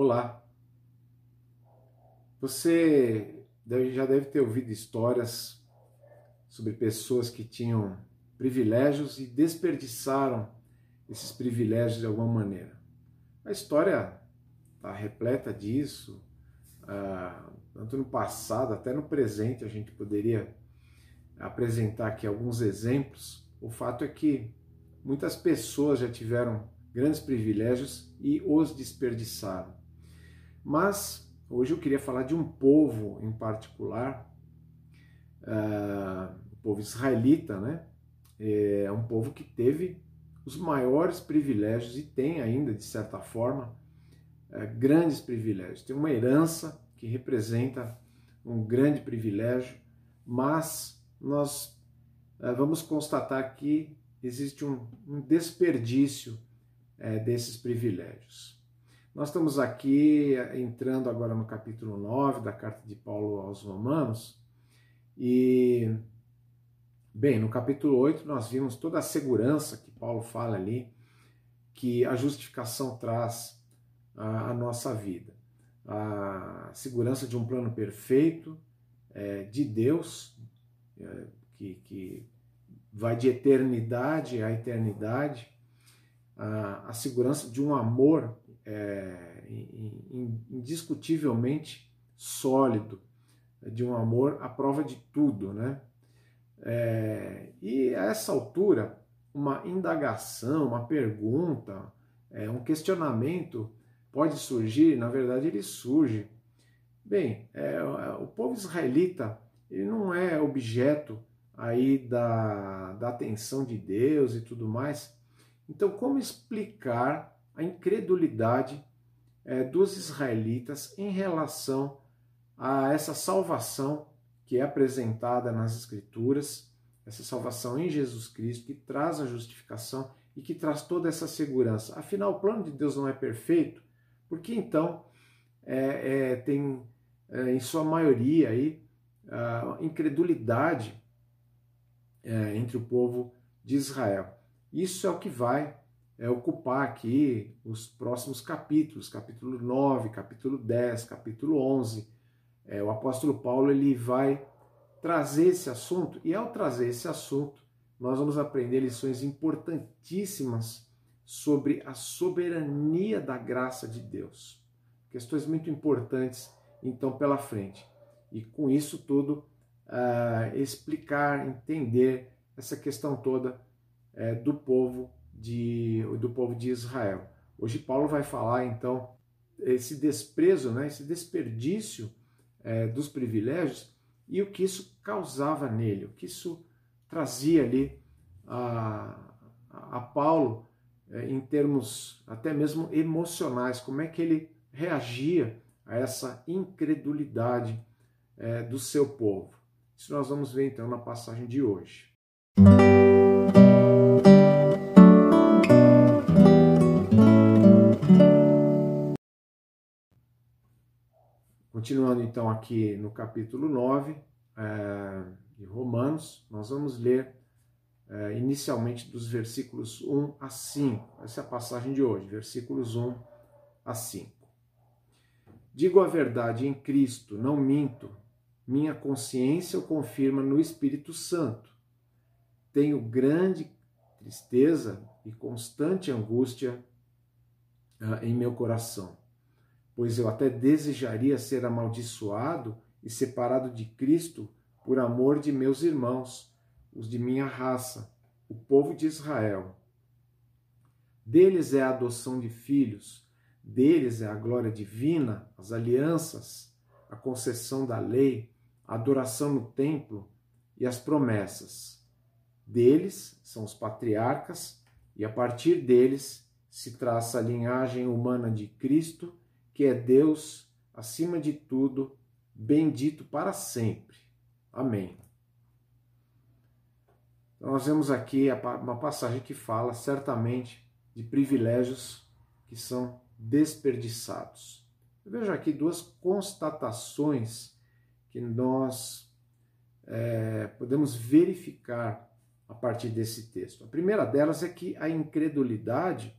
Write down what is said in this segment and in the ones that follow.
Olá! Você já deve ter ouvido histórias sobre pessoas que tinham privilégios e desperdiçaram esses privilégios de alguma maneira. A história está repleta disso, ah, tanto no passado até no presente a gente poderia apresentar aqui alguns exemplos. O fato é que muitas pessoas já tiveram grandes privilégios e os desperdiçaram. Mas hoje eu queria falar de um povo em particular, uh, o povo israelita, né? É um povo que teve os maiores privilégios e tem ainda, de certa forma, uh, grandes privilégios. Tem uma herança que representa um grande privilégio, mas nós uh, vamos constatar que existe um, um desperdício desses privilégios. Nós estamos aqui entrando agora no capítulo 9 da carta de Paulo aos Romanos e, bem, no capítulo 8 nós vimos toda a segurança que Paulo fala ali, que a justificação traz à nossa vida. A segurança de um plano perfeito é, de Deus, é, que, que vai de eternidade a eternidade, a, a segurança de um amor é, indiscutivelmente sólido, de um amor à prova de tudo, né? É, e a essa altura, uma indagação, uma pergunta, é, um questionamento pode surgir, na verdade ele surge. Bem, é, o povo israelita ele não é objeto aí da, da atenção de Deus e tudo mais. Então, como explicar a incredulidade é, dos israelitas em relação a essa salvação que é apresentada nas Escrituras, essa salvação em Jesus Cristo, que traz a justificação e que traz toda essa segurança. Afinal, o plano de Deus não é perfeito, porque então é, é, tem, é, em sua maioria, aí, incredulidade é, entre o povo de Israel. Isso é o que vai é, ocupar aqui os próximos capítulos, capítulo 9, capítulo 10, capítulo 11. É, o apóstolo Paulo ele vai trazer esse assunto, e ao trazer esse assunto, nós vamos aprender lições importantíssimas sobre a soberania da graça de Deus. Questões muito importantes, então, pela frente. E com isso tudo, uh, explicar, entender essa questão toda uh, do povo de, do povo de Israel. Hoje Paulo vai falar então esse desprezo, né, esse desperdício é, dos privilégios e o que isso causava nele, o que isso trazia ali a, a Paulo é, em termos até mesmo emocionais, como é que ele reagia a essa incredulidade é, do seu povo. Isso nós vamos ver então na passagem de hoje. Continuando então aqui no capítulo 9 é, de Romanos, nós vamos ler é, inicialmente dos versículos 1 a 5. Essa é a passagem de hoje, versículos 1 a 5. Digo a verdade em Cristo, não minto, minha consciência o confirma no Espírito Santo. Tenho grande tristeza e constante angústia uh, em meu coração pois eu até desejaria ser amaldiçoado e separado de Cristo por amor de meus irmãos, os de minha raça, o povo de Israel. Deles é a adoção de filhos, deles é a glória divina, as alianças, a concessão da lei, a adoração no templo e as promessas. Deles são os patriarcas, e a partir deles se traça a linhagem humana de Cristo que é Deus, acima de tudo, bendito para sempre. Amém. Então, nós vemos aqui uma passagem que fala certamente de privilégios que são desperdiçados. Eu vejo aqui duas constatações que nós é, podemos verificar a partir desse texto. A primeira delas é que a incredulidade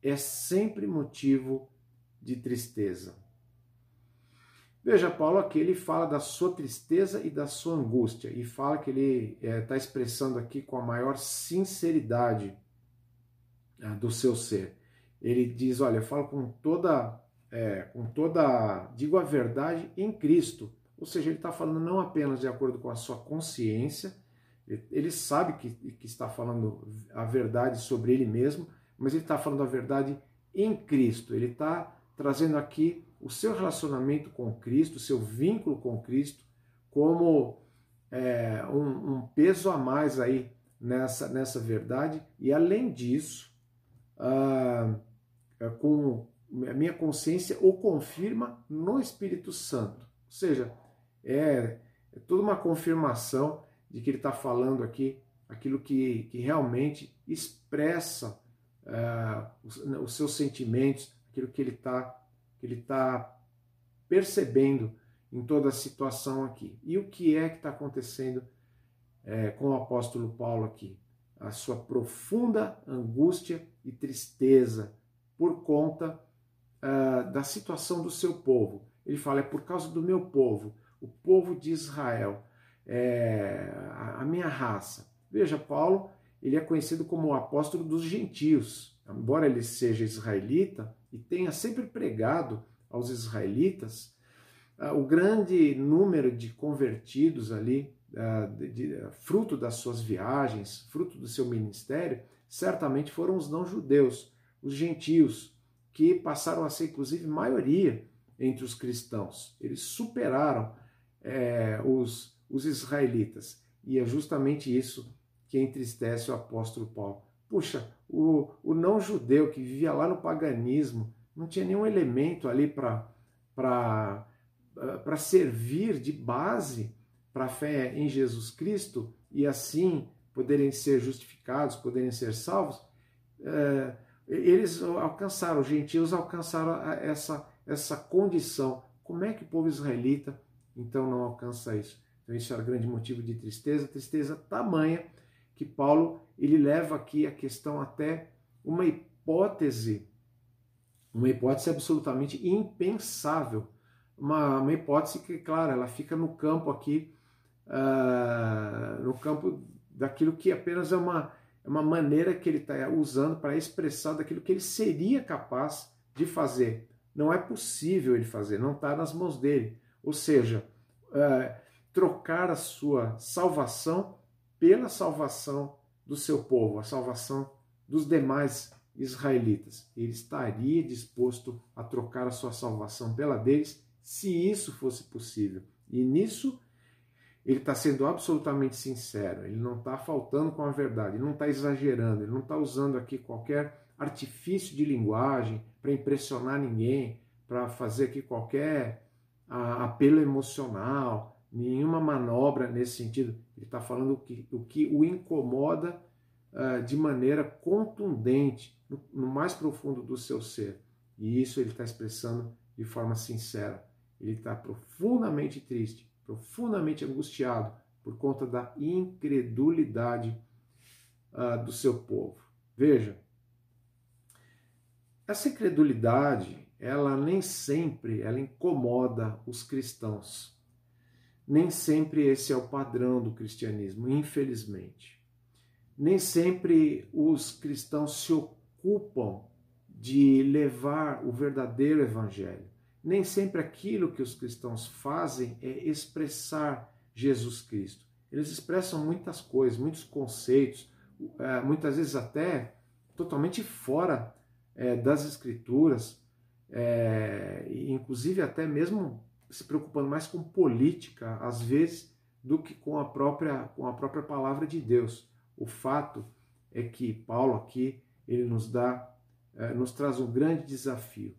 é sempre motivo de tristeza. Veja, Paulo aqui ele fala da sua tristeza e da sua angústia, e fala que ele está é, expressando aqui com a maior sinceridade ah, do seu ser. Ele diz: Olha, eu falo com toda, é, com toda, digo a verdade em Cristo. Ou seja, ele está falando não apenas de acordo com a sua consciência, ele sabe que, que está falando a verdade sobre ele mesmo, mas ele está falando a verdade em Cristo. Ele está trazendo aqui o seu relacionamento com Cristo, o seu vínculo com Cristo, como é, um, um, peso a mais aí nessa, nessa verdade. E além disso, ah, é, com a minha consciência o confirma no Espírito Santo. Ou seja, é, é toda uma confirmação de que ele está falando aqui aquilo que, que realmente expressa uh, os, os, seus sentimentos, aquilo que ele está que ele tá percebendo em toda a situação aqui. E o que é que está acontecendo é, com o apóstolo Paulo aqui? A sua profunda angústia e tristeza por conta uh, da situação do seu povo. Ele fala: é por causa do meu povo, o povo de Israel, é, a, minha raça. Veja, Paulo ele é conhecido como o apóstolo dos gentios. Embora ele seja israelita e tenha sempre pregado aos israelitas, uh, o grande número de convertidos ali, de, de, fruto das suas viagens, fruto do seu ministério, certamente foram os não-judeus, os gentios, que passaram a ser, inclusive, maioria entre os cristãos. Eles superaram é, os, os israelitas. E é justamente isso que entristece o apóstolo Paulo. Puxa, o, o não-judeu que vivia lá no paganismo não tinha nenhum elemento ali para servir de base para a fé em Jesus Cristo e assim poderem ser justificados, poderem ser salvos. É, eles alcançaram, os gentios alcançaram essa, essa condição. Como é que o povo israelita então não alcança isso? Então isso era grande motivo de tristeza, tristeza tamanha que Paulo ele leva aqui a questão até uma hipótese, uma hipótese absolutamente impensável, uma, uma hipótese que, claro, ela fica no campo aqui, uh, no campo daquilo que apenas é uma, é uma maneira que ele está usando para expressar daquilo que ele seria capaz de fazer. Não é possível ele fazer, não está nas mãos dele. Ou seja, uh, trocar a sua salvação pela salvação do seu povo, a salvação dos demais israelitas. Ele estaria disposto a trocar a sua salvação pela deles, se isso fosse possível. E nisso ele está sendo absolutamente sincero, ele não está faltando com a verdade, ele não está exagerando, ele não está usando aqui qualquer artifício de linguagem para impressionar ninguém, para fazer aqui qualquer apelo emocional, nenhuma manobra nesse sentido. Ele está falando o que, o que o incomoda uh, de maneira contundente, no, no, mais profundo do seu ser. E isso ele está expressando de forma sincera. Ele está profundamente triste, profundamente angustiado por conta da incredulidade uh, do seu povo. Veja, essa incredulidade, ela nem sempre ela incomoda os cristãos. Nem sempre esse é o padrão do cristianismo, infelizmente. Nem sempre os cristãos se ocupam de levar o verdadeiro evangelho. Nem sempre aquilo que os cristãos fazem é expressar Jesus Cristo. Eles expressam muitas coisas, muitos conceitos, é, muitas vezes até totalmente fora é, das Escrituras, é, inclusive até mesmo se preocupando mais com política, às vezes, do que com a própria, com a própria palavra de Deus. O fato é que Paulo aqui ele nos dá, eh, nos traz um grande desafio.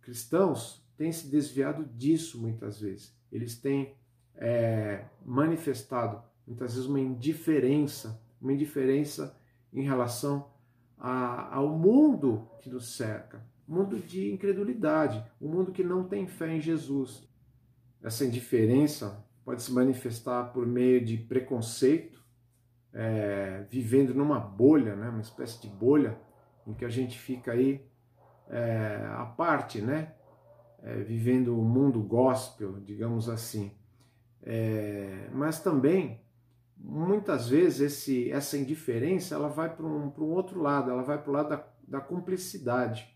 Cristãos têm se desviado disso muitas vezes. Eles têm é, manifestado muitas vezes uma indiferença, uma indiferença em relação a, ao mundo que nos cerca, mundo de incredulidade, um mundo que não tem fé em Jesus. Essa indiferença pode se manifestar por meio de preconceito, é, vivendo numa bolha, né, uma espécie de bolha, em que a gente fica aí é, à parte, né, é, vivendo o mundo gospel, digamos assim. É, mas também, muitas vezes, esse, essa indiferença ela vai para um, um outro lado, ela vai para o lado da, da cumplicidade,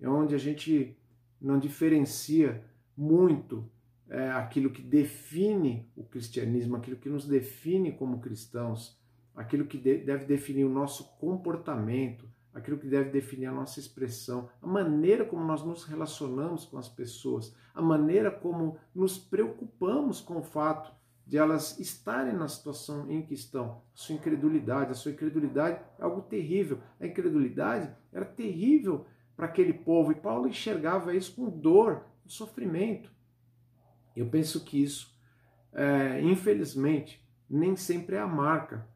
é onde a gente não diferencia muito é, aquilo que define o cristianismo, aquilo que nos define como cristãos, aquilo que de, deve definir o nosso comportamento, aquilo que deve definir a nossa expressão, a maneira como nós nos relacionamos com as pessoas, a maneira como nos preocupamos com o fato de elas estarem na situação em que estão. A sua incredulidade, a sua incredulidade é algo terrível. A incredulidade era terrível para aquele povo e Paulo enxergava isso com dor, com sofrimento. Eu penso que isso, é, infelizmente, nem sempre é a marca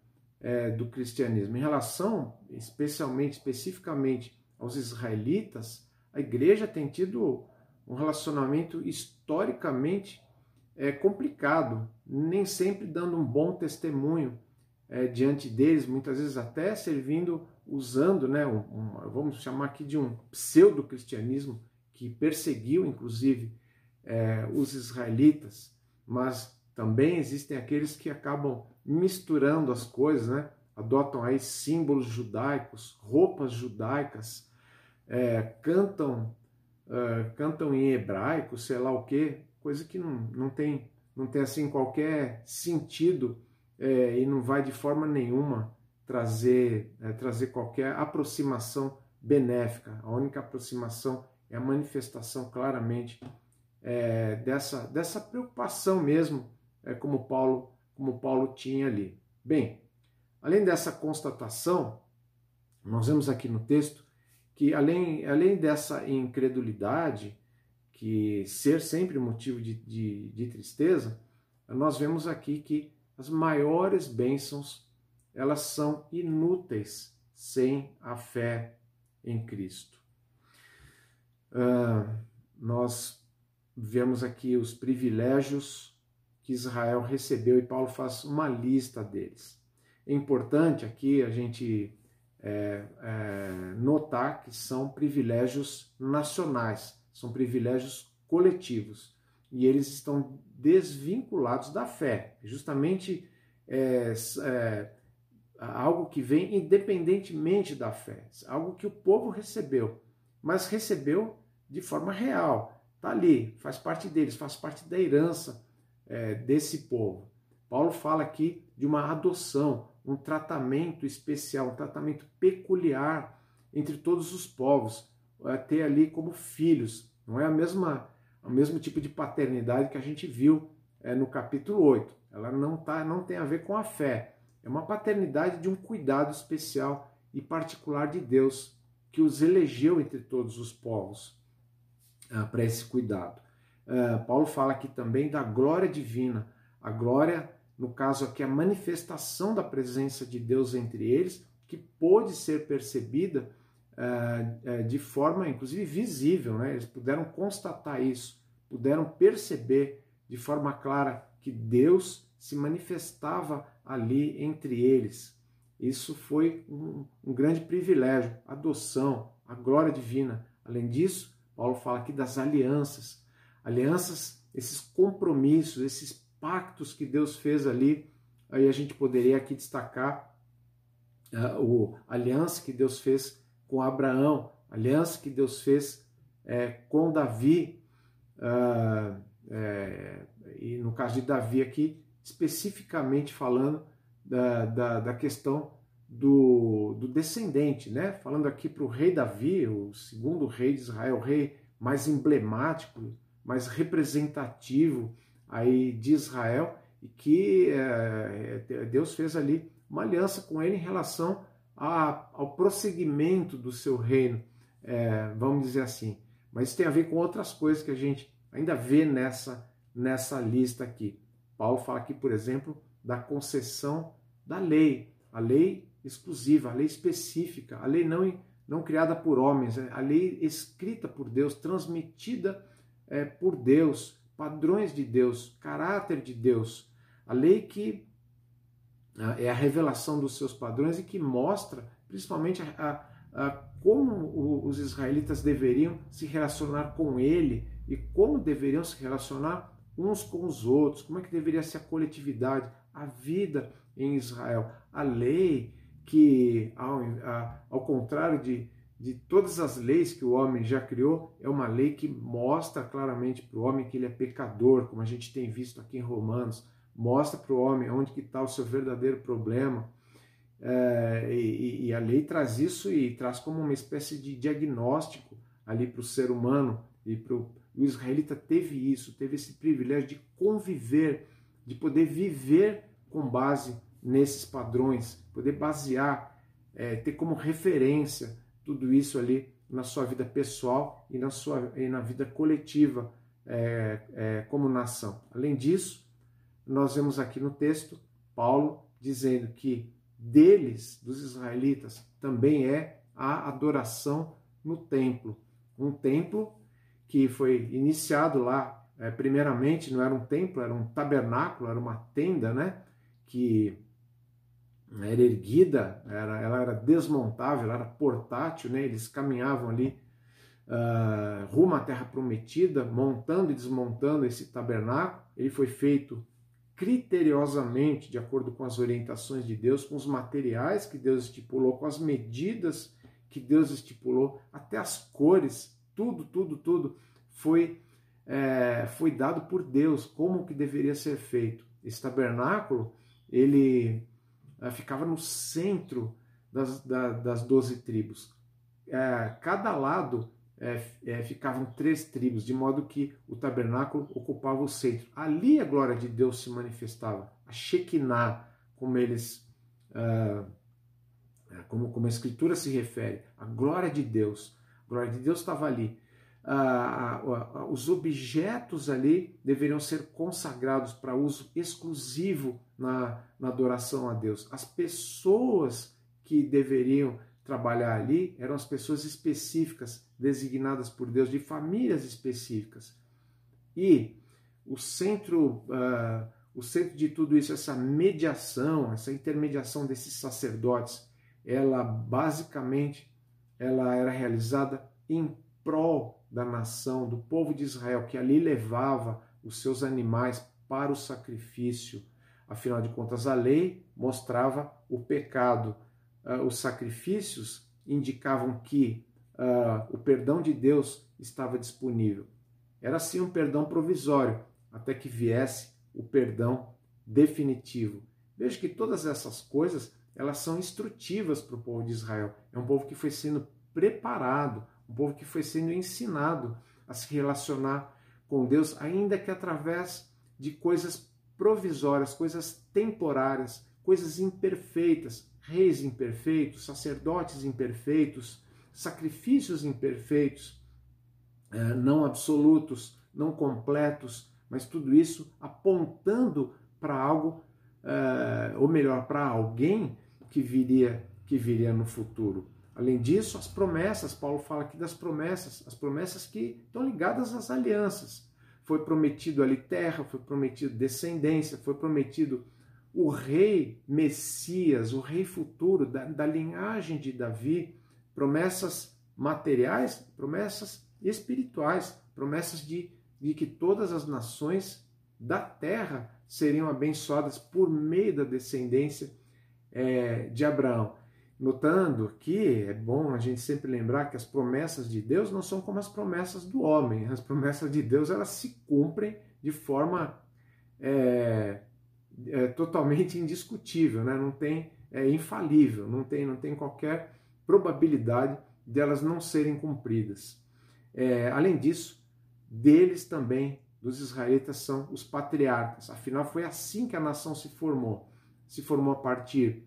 é, do cristianismo. Em relação, especialmente, especificamente aos israelitas, a igreja tem tido um relacionamento historicamente é, complicado, nem sempre dando um bom testemunho é, diante deles, muitas vezes até servindo, usando, né, um, um, vamos chamar aqui de um pseudo-cristianismo que perseguiu, inclusive, é, os israelitas, mas também existem aqueles que acabam misturando as coisas, né? adotam aí símbolos judaicos, roupas judaicas, é, cantam uh, cantam em hebraico, sei lá o que, coisa que não, não tem não tem assim qualquer sentido é, e não vai de forma nenhuma trazer é, trazer qualquer aproximação benéfica. A única aproximação é a manifestação claramente é, dessa dessa preocupação mesmo, é, como Paulo como Paulo tinha ali. Bem, além dessa constatação, nós vemos aqui no texto que além, além dessa incredulidade, que ser sempre motivo de, de, de tristeza, nós vemos aqui que as maiores bênçãos elas são inúteis sem a fé em Cristo. Uh, nós vemos aqui os privilégios que Israel recebeu e Paulo faz uma lista deles. É importante aqui a gente é, é, notar que são privilégios nacionais, são privilégios coletivos. E eles estão desvinculados da fé, justamente é, é, algo que vem independentemente da fé, algo que o povo recebeu, mas recebeu de forma real, está ali, faz parte deles, faz parte da herança é, desse povo. Paulo fala aqui de uma adoção, um tratamento especial, um tratamento peculiar entre todos os povos, é, ter ali como filhos. Não é a mesma, o mesmo tipo de paternidade que a gente viu é, no capítulo 8. Ela não, tá, não tem a ver com a fé. É uma paternidade de um cuidado especial e particular de Deus, que os elegeu entre todos os povos ah, para esse cuidado. Uh, Paulo fala aqui também da glória divina. A glória, no caso aqui, a manifestação da presença de Deus entre eles, que pôde ser percebida uh, de forma, inclusive, visível. Né? Eles puderam constatar isso, puderam perceber de forma clara que Deus se manifestava ali entre eles. Isso foi um, um grande privilégio, adoção, a glória divina. Além disso, Paulo fala aqui das alianças alianças, esses compromissos, esses pactos que Deus fez ali. Aí a gente poderia aqui destacar uh, o, aliança que Deus fez com Abraão, aliança que Deus fez é, com Davi, uh, é, e no caso de Davi aqui, especificamente falando da, da, da questão do, do, descendente, né? Falando aqui para o rei Davi, o segundo rei de Israel, o rei mais emblemático mais representativo aí de Israel e que é, Deus fez ali uma aliança com ele em relação a, ao prosseguimento do seu reino, é, vamos dizer assim. Mas isso tem a ver com outras coisas que a gente ainda vê nessa, nessa lista aqui. Paulo fala aqui, por exemplo, da concessão da lei, a lei exclusiva, a lei específica, a lei não, não criada por homens, a lei escrita por Deus, transmitida é, por Deus, padrões de Deus, caráter de Deus. A lei que é a revelação dos seus padrões e que mostra principalmente a, a, a como os israelitas deveriam se relacionar com ele e como deveriam se relacionar uns com os outros, como é que deveria ser a coletividade, a vida em Israel. A lei que, ao, a, ao contrário de, de todas as leis que o homem já criou, é uma lei que mostra claramente para o homem que ele é pecador, como a gente tem visto aqui em Romanos, mostra para o homem onde está o seu verdadeiro problema. É, e, e, a lei traz isso e traz como uma espécie de diagnóstico ali para o ser humano e para o israelita teve isso, teve esse privilégio de conviver, de poder viver com base nesses padrões, poder basear, é, ter como referência tudo isso ali na sua vida pessoal e na sua e na vida coletiva é, é, como nação. Além disso, nós vemos aqui no texto Paulo dizendo que deles, dos israelitas, também é a adoração no templo. Um templo que foi iniciado lá, é, primeiramente, não era um templo, era um tabernáculo, era uma tenda, né? Que era erguida, era, ela era desmontável, ela era portátil, né? Eles caminhavam ali uh, rumo à Terra Prometida, montando e desmontando esse tabernáculo. Ele foi feito criteriosamente, de acordo com as orientações de Deus, com os materiais que Deus estipulou, com as medidas que Deus estipulou, até as cores, tudo, tudo, tudo foi, é, foi dado por Deus, como que deveria ser feito. Esse tabernáculo, ele ficava no centro das, da, das doze tribos. É, cada lado é, é, ficavam três tribos, de modo que o tabernáculo ocupava o centro. Ali a glória de Deus se manifestava, a Shekinah, como eles, é, como, como a Escritura se refere, a glória de Deus. A glória de Deus estava ali. Ah, os objetos ali deveriam ser consagrados para uso exclusivo na, na adoração a Deus. As pessoas que deveriam trabalhar ali eram as pessoas específicas, designadas por Deus, de famílias específicas. E o centro, uh, o centro de tudo isso, essa mediação, essa intermediação desses sacerdotes, ela basicamente ela era realizada em prol da nação, do povo de Israel, que ali levava os seus animais para o sacrifício. Afinal de contas, a lei mostrava o pecado uh, os sacrifícios indicavam que uh, o perdão de Deus estava disponível. Era assim um perdão provisório, até que viesse o perdão definitivo. Veja que todas essas coisas elas são instrutivas para o povo de Israel. É um povo que foi sendo preparado, um povo que foi sendo ensinado a se relacionar com Deus, ainda que através de coisas provisórias, coisas temporárias, coisas imperfeitas, reis imperfeitos, sacerdotes imperfeitos, sacrifícios imperfeitos, é, não absolutos, não completos, mas tudo isso apontando para algo, é, ou melhor, para alguém que viria, que viria no futuro. Além disso, as promessas, Paulo fala aqui das promessas, as promessas que estão ligadas às alianças. Foi prometido ali terra, foi prometido descendência, foi prometido o rei Messias, o rei futuro da, da linhagem de Davi, promessas materiais, promessas espirituais, promessas de, de que todas as nações da terra seriam abençoadas por meio da descendência é, de Abraão. Notando que é bom a gente sempre lembrar que as promessas de Deus não são como as promessas do homem. As promessas de Deus elas se cumprem de forma é, é totalmente indiscutível, né? não tem, é infalível, não tem, não tem qualquer probabilidade delas não serem cumpridas. É, além disso, deles também, dos israelitas, são os patriarcas. Afinal, foi assim que a nação se formou. Se formou a partir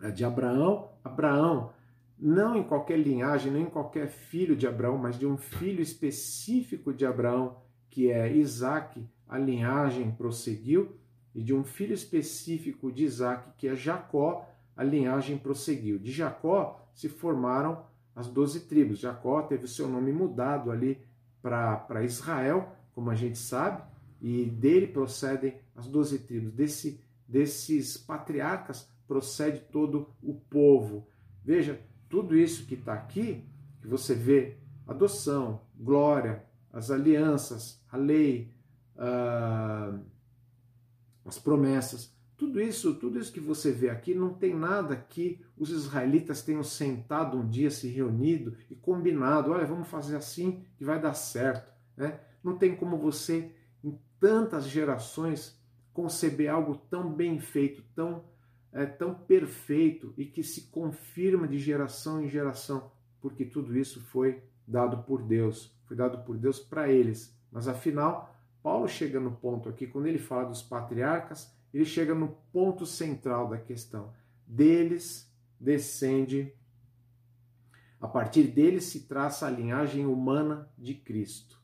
é, de Abraão. Abraão, não em qualquer linhagem, nem em qualquer filho de Abraão, mas de um filho específico de Abraão, que é Isaac, a linhagem prosseguiu e de um filho específico de Isaac, que é Jacó, a linhagem prosseguiu. De Jacó se formaram as doze tribos. Jacó teve o seu nome mudado ali para Israel, como a gente sabe, e dele procedem as doze tribos. Desse, desses patriarcas procede todo o povo. Veja, tudo isso que está aqui, que você vê, adoção, glória, as alianças, a lei, uh, as promessas, tudo isso, tudo isso que você vê aqui, não tem nada que os israelitas tenham sentado um dia, se reunido e combinado, olha, vamos fazer assim que vai dar certo. Né? Não tem como você, em tantas gerações, conceber algo tão bem feito, tão, é, tão perfeito e que se confirma de geração em geração, porque tudo isso foi dado por Deus, foi dado por Deus para eles. Mas afinal, Paulo chega no ponto aqui, quando ele fala dos patriarcas, ele chega no ponto central da questão. Deles descende, a partir deles se traça a linhagem humana de Cristo.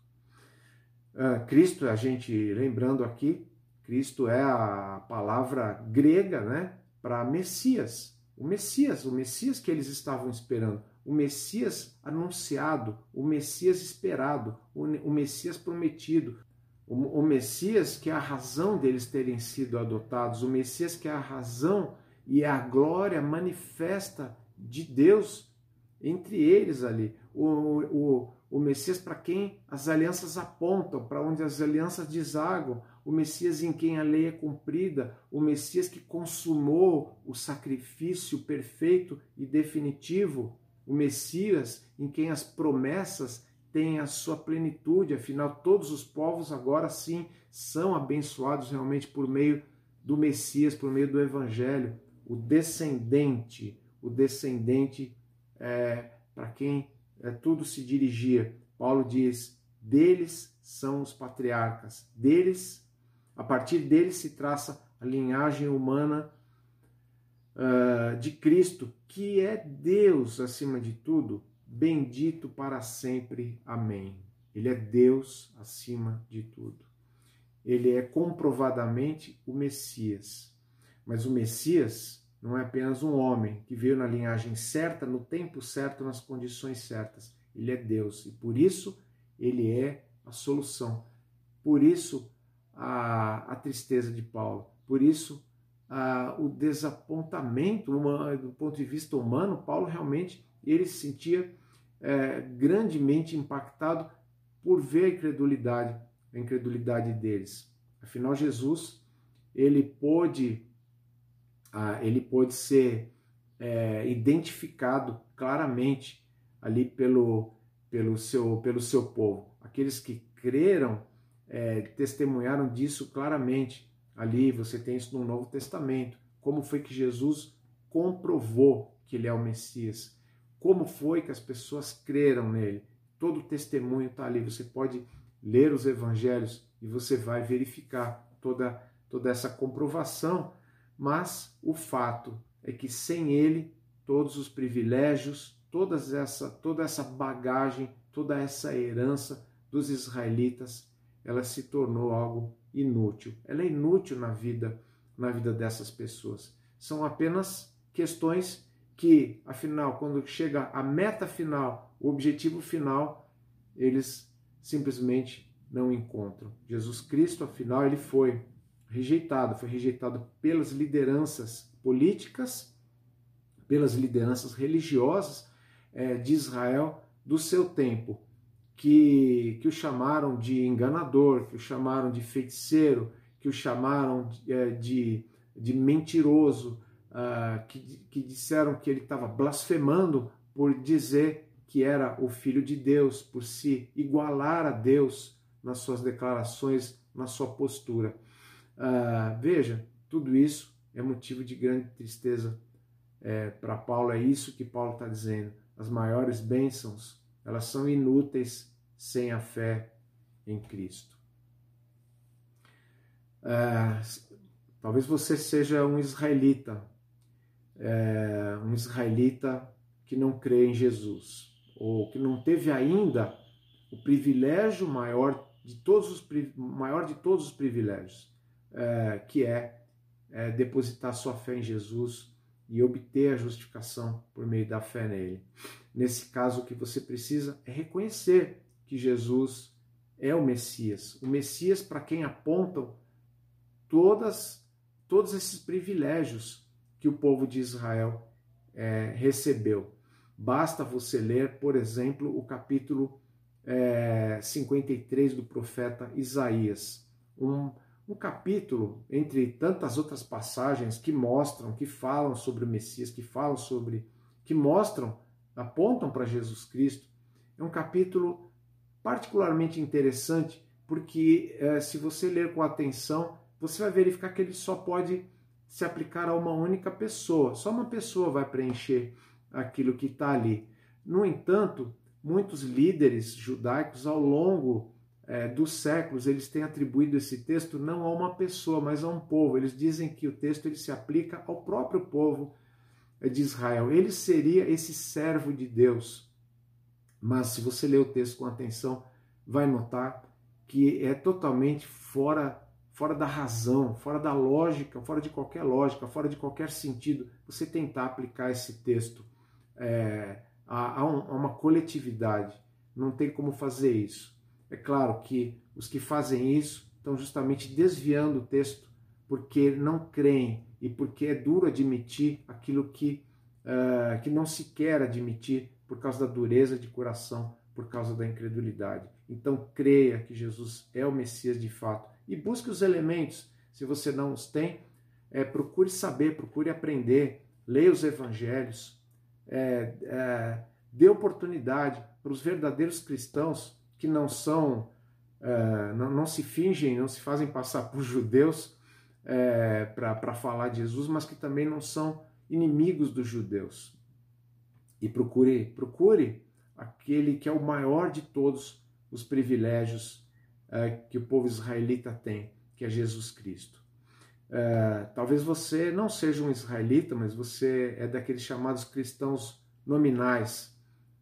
Uh, Cristo, a gente lembrando aqui, Cristo é a palavra grega né, para Messias. O Messias, o Messias que eles estavam esperando, o Messias anunciado, o Messias esperado, o Messias prometido, o, Messias que é a razão deles terem sido adotados, o Messias que é a razão e a glória manifesta de Deus entre eles ali. O, o, o Messias para quem as alianças apontam, para onde as alianças desagam, o Messias em quem a lei é cumprida, o Messias que consumou o sacrifício perfeito e definitivo, o Messias em quem as promessas tem a sua plenitude, afinal, todos os povos agora sim são abençoados realmente por meio do Messias, por meio do Evangelho. O descendente, o descendente é, para quem é, tudo se dirigia. Paulo diz: deles são os patriarcas, deles, a partir deles se traça a linhagem humana uh, de Cristo, que é Deus acima de tudo bendito para sempre. Amém. Ele é Deus acima de tudo. Ele é comprovadamente o Messias. Mas o Messias não é apenas um homem que veio na linhagem certa, no tempo certo, nas condições certas. Ele é Deus e por isso ele é a solução. Por isso a, a tristeza de Paulo. Por isso a, o desapontamento do ponto de vista humano. Paulo realmente ele se sentia é, grandemente impactado por ver a incredulidade, a incredulidade deles. Afinal, Jesus ele pôde, ah, ele pôde ser é, identificado claramente ali pelo, pelo, seu, pelo seu povo. Aqueles que creram é, testemunharam disso claramente. Ali você tem isso no Novo Testamento. Como foi que Jesus comprovou que ele é o Messias? como foi que as pessoas creram nele. Todo o testemunho está ali. Você pode ler os evangelhos e você vai verificar toda, toda essa comprovação. Mas o fato é que sem ele, todos os privilégios, todas essa, toda essa bagagem, toda essa herança dos israelitas, ela se tornou algo inútil. Ela é inútil na vida, na vida dessas pessoas. São apenas questões que, afinal, quando chega a meta final, o objetivo final, eles simplesmente não encontram. Jesus Cristo, afinal, ele foi rejeitado, foi rejeitado pelas lideranças políticas, pelas lideranças religiosas é, de Israel do seu tempo, que, que o chamaram de enganador, que o chamaram de feiticeiro, que o chamaram de, é, de, de mentiroso, uh, que, que disseram que ele estava blasfemando por dizer que era o Filho de Deus, por se igualar a Deus nas suas declarações, na sua postura. Uh, veja, tudo isso é motivo de grande tristeza é, para Paulo. É isso que Paulo está dizendo. As maiores bênçãos, elas são inúteis sem a fé em Cristo. Uh, talvez você seja um israelita é, um israelita que não crê em Jesus, ou que não teve ainda o privilégio maior de todos os, maior de todos os privilégios, que é, é depositar sua fé em Jesus e obter a justificação por meio da fé nele. Nesse caso, o que você precisa é reconhecer que Jesus é o Messias, o Messias para quem apontam todas todos esses privilégios que o povo de Israel é, recebeu. Basta você ler, por exemplo, o capítulo é, 53 do profeta Isaías. Um, um capítulo, entre tantas outras passagens que mostram, que falam sobre o Messias, que falam sobre, que mostram, apontam para Jesus Cristo. É um capítulo particularmente interessante, porque é, se você ler com atenção, você vai verificar que ele só pode se aplicar a uma única pessoa. Só uma pessoa vai preencher aquilo que está ali. No entanto, muitos líderes judaicos ao longo é, dos séculos eles têm atribuído esse texto não a uma pessoa, mas a um povo. Eles dizem que o texto ele se aplica ao próprio povo é, de Israel. Ele seria esse servo de Deus. Mas se você ler o texto com atenção, vai notar que é totalmente fora fora da razão, fora da lógica, fora de qualquer lógica, fora de qualquer sentido, você tentar aplicar esse texto é, a, a, um, a uma coletividade. Não tem como fazer isso. É claro que os que fazem isso estão justamente desviando o texto porque não creem e porque é duro admitir aquilo que, uh, que não se quer admitir por causa da dureza de coração, por causa da incredulidade. Então creia que Jesus é o Messias de fato e busque os elementos. Se você não os tem, é, procure saber, procure aprender, leia os evangelhos, é, é, dê oportunidade para os verdadeiros cristãos que não são, é, não, não, se fingem, não se fazem passar por judeus é, para falar de Jesus, mas que também não são inimigos dos judeus. E procure, procure aquele que é o maior de todos os privilégios é, que o povo israelita tem, que é Jesus Cristo. É, talvez você não seja um israelita, mas você é daqueles chamados cristãos nominais,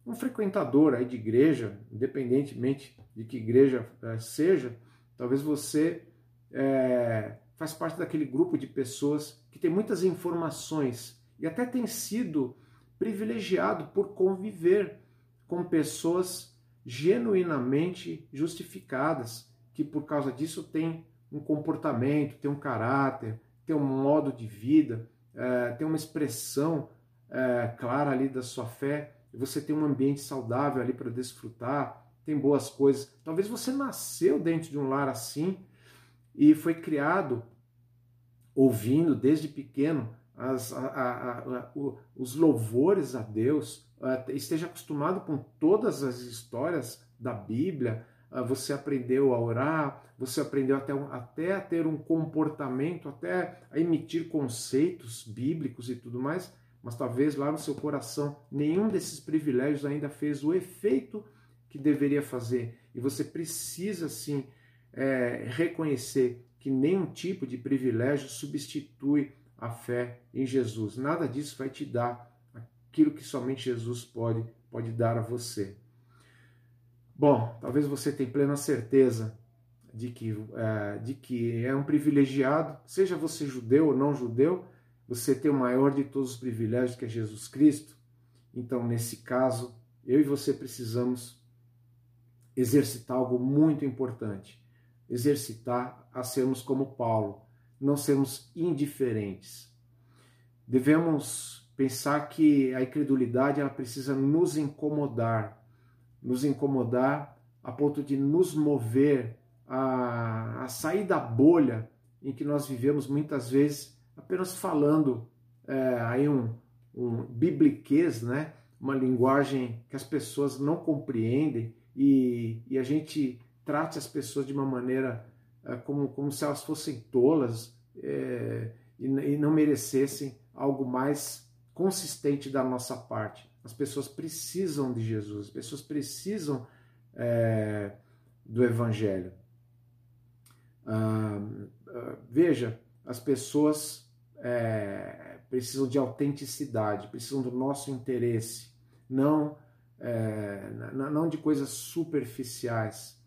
um frequentador aí de igreja, independentemente de que igreja é, seja, talvez você é, faz parte daquele grupo de pessoas que tem muitas informações e até tem sido privilegiado por conviver com pessoas genuinamente justificadas, que por causa disso têm um comportamento, tem um caráter, tem um modo de vida, é, tem uma expressão é, clara ali da sua fé, você tem um ambiente saudável ali para desfrutar, tem boas coisas. Talvez você nasceu dentro de um lar assim e foi criado ouvindo desde pequeno as, a, a, a, os louvores a Deus, esteja acostumado com todas as histórias da Bíblia, você aprendeu a orar, você aprendeu até, até a ter um comportamento, até a emitir conceitos bíblicos e tudo mais, mas talvez lá no seu coração nenhum desses privilégios ainda fez o efeito que deveria fazer. E você precisa sim é, reconhecer que nenhum tipo de privilégio substitui a fé em Jesus. Nada disso vai te dar aquilo que somente Jesus pode, pode dar a você. Bom, talvez você tenha plena certeza de que, é, de que é um privilegiado, seja você judeu ou não judeu, você tem o maior de todos os privilégios que é Jesus Cristo. Então, nesse caso, eu e você precisamos exercitar algo muito importante. Exercitar a sermos como Paulo, não sermos indiferentes. Devemos pensar que a incredulidade ela precisa nos incomodar, nos incomodar a ponto de nos mover a, a sair da bolha em que nós vivemos muitas vezes apenas falando é, aí um, um bibliquês, né? uma linguagem que as pessoas não compreendem e, e a gente trate as pessoas de uma maneira é, como, como se elas fossem tolas é, e, e não merecessem algo mais consistente da nossa parte. As pessoas precisam de Jesus, as pessoas precisam é, do Evangelho. Ah, ah, veja, as pessoas é, precisam de autenticidade, precisam do nosso interesse, não, é, não de coisas superficiais.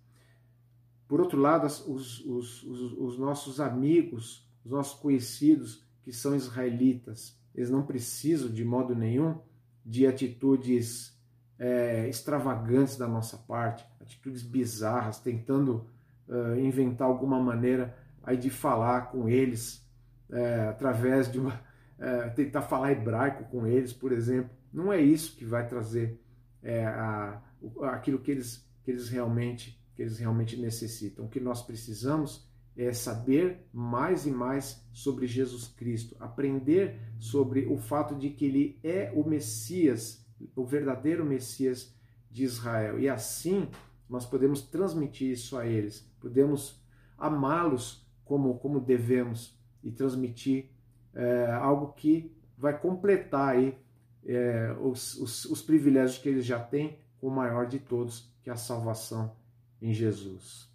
Por outro lado, os, os, os, os nossos amigos, os nossos conhecidos que são israelitas, eles não precisam de modo nenhum de atitudes é, extravagantes da nossa parte, atitudes bizarras, tentando uh, inventar alguma maneira aí de falar com eles é, através de uma, é, tentar falar hebraico com eles, por exemplo. Não é isso que vai trazer é, a, aquilo que eles, que eles realmente que eles realmente necessitam. O que nós precisamos é saber mais e mais sobre Jesus Cristo, aprender sobre o fato de que ele é o Messias, o verdadeiro Messias de Israel. E assim nós podemos transmitir isso a eles, podemos amá-los como, como devemos e transmitir é, algo que vai completar aí é, os, os, os privilégios que eles já têm, com o maior de todos, que é a salvação em Jesus.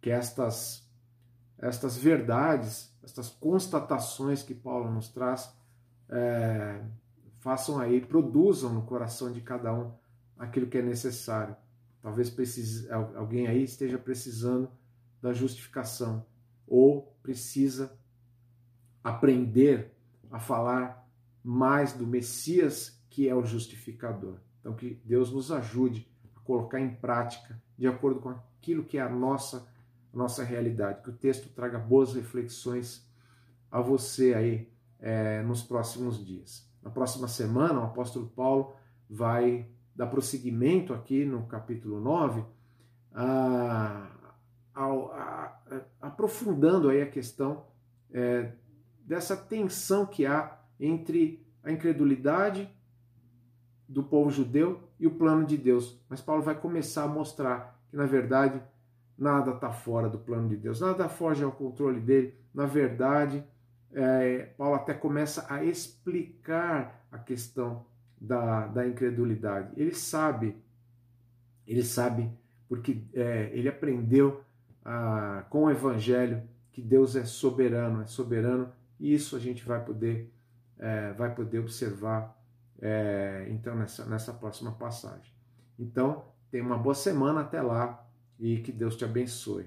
Que estas, estas verdades, estas constatações que Paulo nos traz, é, façam aí, produzam no coração de cada um aquilo que é necessário. Talvez precise, alguém aí esteja precisando da justificação ou precisa aprender a falar mais do Messias que é o justificador. Então que Deus nos ajude a colocar em prática de acordo com aquilo que é a nossa a nossa realidade. Que o texto traga boas reflexões a você aí é, nos próximos dias. Na próxima semana, o apóstolo Paulo vai dar prosseguimento aqui no capítulo 9, a, a, a, aprofundando aí a questão é, dessa tensão que há entre a incredulidade do povo judeu e o plano de Deus. Mas Paulo vai começar a mostrar que, na verdade, nada está fora do plano de Deus, nada foge ao controle dele. Na verdade, é, Paulo até começa a explicar a questão da, da incredulidade. Ele sabe, ele sabe, porque é, ele aprendeu ah, com o Evangelho que Deus é soberano, é soberano, e isso a gente vai poder, é, vai poder observar é, então nessa, nessa próxima passagem. Então, tenha uma boa semana até lá e que Deus te abençoe.